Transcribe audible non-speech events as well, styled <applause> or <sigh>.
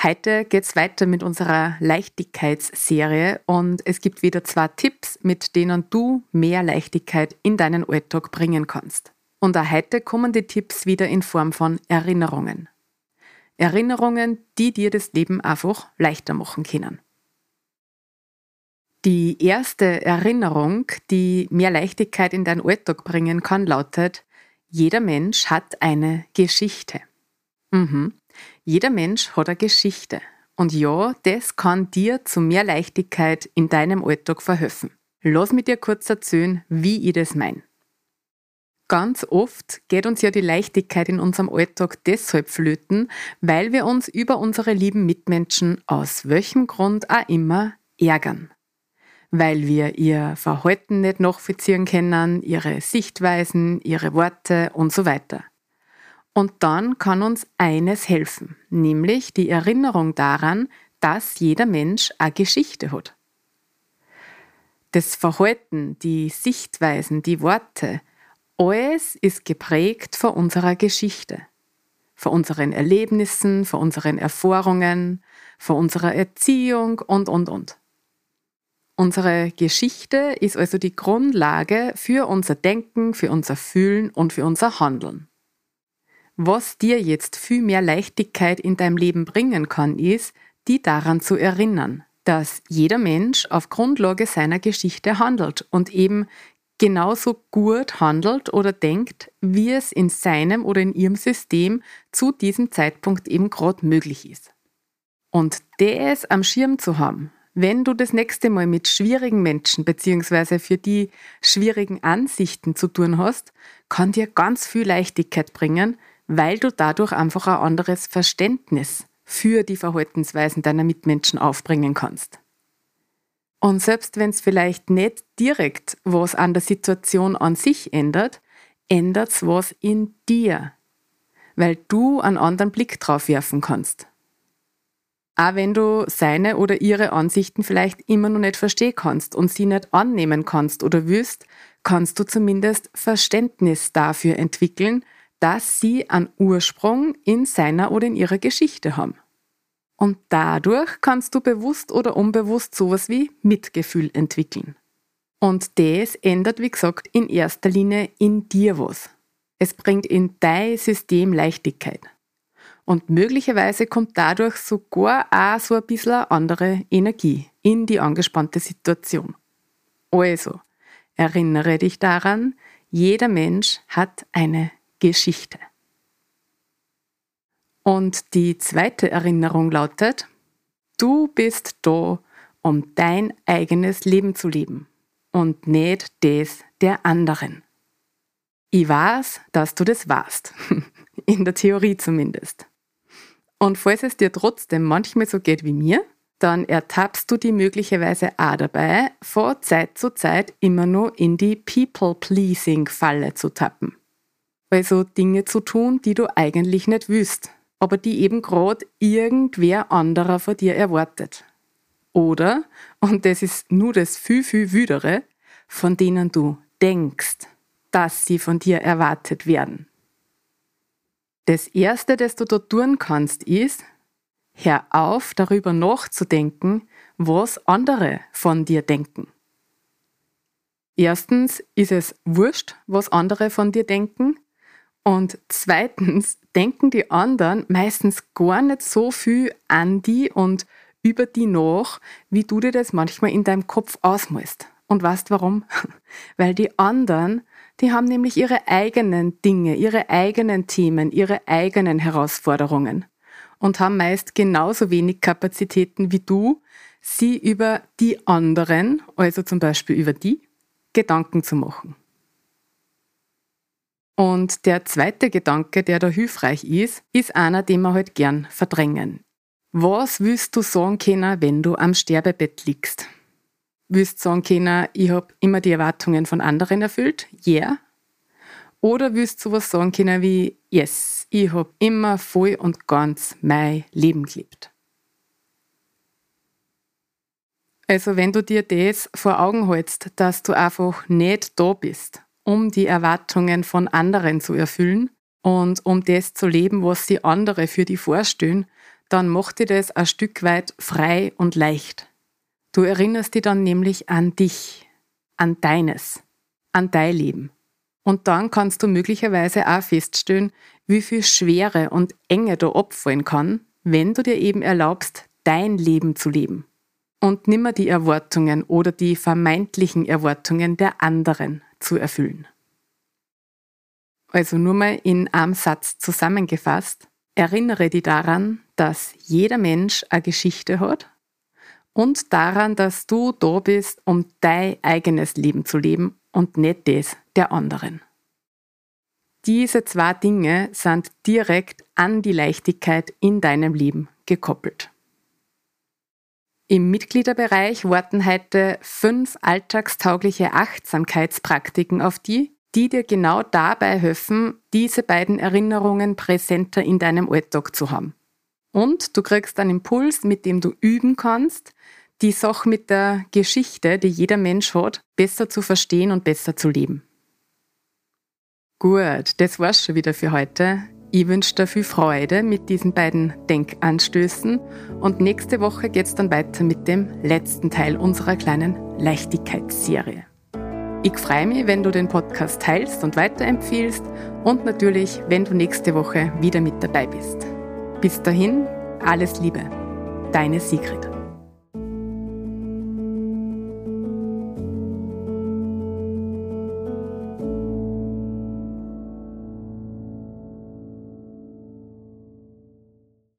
Heute geht's weiter mit unserer Leichtigkeitsserie und es gibt wieder zwei Tipps, mit denen du mehr Leichtigkeit in deinen Alltag bringen kannst. Und auch heute kommen die Tipps wieder in Form von Erinnerungen. Erinnerungen, die dir das Leben einfach leichter machen können. Die erste Erinnerung, die mehr Leichtigkeit in deinen Alltag bringen kann, lautet, jeder Mensch hat eine Geschichte. Mhm. Jeder Mensch hat eine Geschichte. Und ja, das kann dir zu mehr Leichtigkeit in deinem Alltag verhelfen. Lass mich dir kurz erzählen, wie ich das meine. Ganz oft geht uns ja die Leichtigkeit in unserem Alltag deshalb flöten, weil wir uns über unsere lieben Mitmenschen aus welchem Grund auch immer ärgern. Weil wir ihr Verhalten nicht nachvollziehen können, ihre Sichtweisen, ihre Worte und so weiter. Und dann kann uns eines helfen, nämlich die Erinnerung daran, dass jeder Mensch eine Geschichte hat. Das Verhalten, die Sichtweisen, die Worte, alles ist geprägt von unserer Geschichte, von unseren Erlebnissen, von unseren Erfahrungen, von unserer Erziehung und, und, und. Unsere Geschichte ist also die Grundlage für unser Denken, für unser Fühlen und für unser Handeln. Was dir jetzt viel mehr Leichtigkeit in deinem Leben bringen kann, ist, die daran zu erinnern, dass jeder Mensch auf Grundlage seiner Geschichte handelt und eben genauso gut handelt oder denkt, wie es in seinem oder in ihrem System zu diesem Zeitpunkt eben gerade möglich ist. Und das am Schirm zu haben, wenn du das nächste Mal mit schwierigen Menschen bzw. für die schwierigen Ansichten zu tun hast, kann dir ganz viel Leichtigkeit bringen, weil du dadurch einfach ein anderes Verständnis für die Verhaltensweisen deiner Mitmenschen aufbringen kannst. Und selbst wenn es vielleicht nicht direkt was an der Situation an sich ändert, ändert es was in dir, weil du einen anderen Blick drauf werfen kannst. Auch wenn du seine oder ihre Ansichten vielleicht immer noch nicht verstehen kannst und sie nicht annehmen kannst oder willst, kannst du zumindest Verständnis dafür entwickeln, dass sie einen Ursprung in seiner oder in ihrer Geschichte haben. Und dadurch kannst du bewusst oder unbewusst sowas wie Mitgefühl entwickeln. Und das ändert, wie gesagt, in erster Linie in dir was. Es bringt in dein System Leichtigkeit. Und möglicherweise kommt dadurch sogar auch so ein bisschen andere Energie in die angespannte Situation. Also, erinnere dich daran, jeder Mensch hat eine Geschichte. Und die zweite Erinnerung lautet, du bist da, um dein eigenes Leben zu leben und nicht das der anderen. Ich weiß, dass du das warst, <laughs> in der Theorie zumindest. Und falls es dir trotzdem manchmal so geht wie mir, dann ertappst du die möglicherweise auch dabei, vor Zeit zu Zeit immer nur in die People-Pleasing-Falle zu tappen also Dinge zu tun, die du eigentlich nicht willst, aber die eben gerade irgendwer anderer von dir erwartet. Oder, und das ist nur das viel, viel wüdere, von denen du denkst, dass sie von dir erwartet werden. Das Erste, das du dort tun kannst, ist, hör auf, darüber nachzudenken, was andere von dir denken. Erstens ist es wurscht, was andere von dir denken, und zweitens denken die anderen meistens gar nicht so viel an die und über die nach, wie du dir das manchmal in deinem Kopf ausmalst. Und weißt warum? <laughs> Weil die anderen, die haben nämlich ihre eigenen Dinge, ihre eigenen Themen, ihre eigenen Herausforderungen und haben meist genauso wenig Kapazitäten wie du, sie über die anderen, also zum Beispiel über die, Gedanken zu machen. Und der zweite Gedanke, der da hilfreich ist, ist einer, den wir halt gern verdrängen. Was willst du sagen können, wenn du am Sterbebett liegst? Willst du sagen können, ich habe immer die Erwartungen von anderen erfüllt? Yeah. Oder willst du was sagen können wie, yes, ich habe immer voll und ganz mein Leben gelebt? Also wenn du dir das vor Augen hältst, dass du einfach nicht da bist, um die Erwartungen von anderen zu erfüllen und um das zu leben, was die andere für dich vorstellen, dann macht dir das ein Stück weit frei und leicht. Du erinnerst dich dann nämlich an dich, an deines, an dein Leben. Und dann kannst du möglicherweise auch feststellen, wie viel Schwere und Enge da abfallen kann, wenn du dir eben erlaubst, dein Leben zu leben und nimmer die Erwartungen oder die vermeintlichen Erwartungen der anderen zu erfüllen. Also nur mal in einem Satz zusammengefasst, erinnere dich daran, dass jeder Mensch eine Geschichte hat und daran, dass du da bist, um dein eigenes Leben zu leben und nicht das der anderen. Diese zwei Dinge sind direkt an die Leichtigkeit in deinem Leben gekoppelt. Im Mitgliederbereich warten heute fünf alltagstaugliche Achtsamkeitspraktiken auf die, die dir genau dabei helfen, diese beiden Erinnerungen präsenter in deinem Alltag zu haben. Und du kriegst einen Impuls, mit dem du üben kannst, die Sache mit der Geschichte, die jeder Mensch hat, besser zu verstehen und besser zu leben. Gut, das war's schon wieder für heute. Ich wünsche dir viel Freude mit diesen beiden Denkanstößen und nächste Woche geht's dann weiter mit dem letzten Teil unserer kleinen Leichtigkeitsserie. Ich freue mich, wenn du den Podcast teilst und weiterempfiehlst und natürlich, wenn du nächste Woche wieder mit dabei bist. Bis dahin, alles Liebe. Deine Sigrid.